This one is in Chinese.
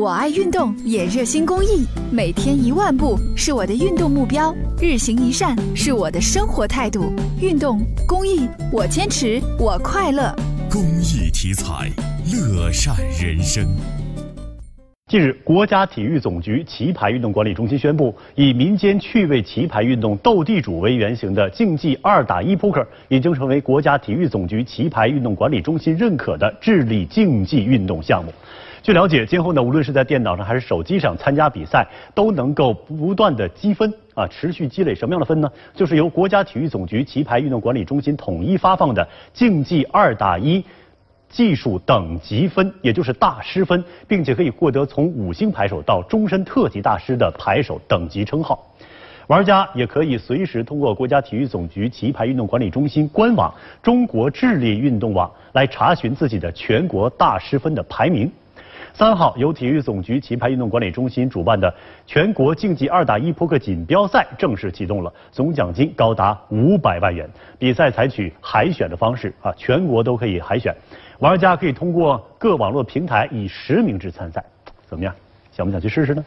我爱运动，也热心公益，每天一万步是我的运动目标，日行一善是我的生活态度。运动公益，我坚持，我快乐。公益题材，乐善人生。近日，国家体育总局棋牌运动管理中心宣布，以民间趣味棋牌运动“斗地主”为原型的竞技二打一扑克已经成为国家体育总局棋牌运动管理中心认可的智力竞技运动项目。据了解，今后呢，无论是在电脑上还是手机上参加比赛，都能够不断的积分啊，持续积累什么样的分呢？就是由国家体育总局棋牌运动管理中心统一发放的竞技二打一技术等级分，也就是大师分，并且可以获得从五星牌手到终身特级大师的牌手等级称号。玩家也可以随时通过国家体育总局棋牌运动管理中心官网“中国智力运动网”来查询自己的全国大师分的排名。三号，由体育总局棋牌运动管理中心主办的全国竞技二打一扑克锦标赛正式启动了，总奖金高达五百万元。比赛采取海选的方式啊，全国都可以海选，玩家可以通过各网络平台以实名制参赛。怎么样？想不想去试试呢？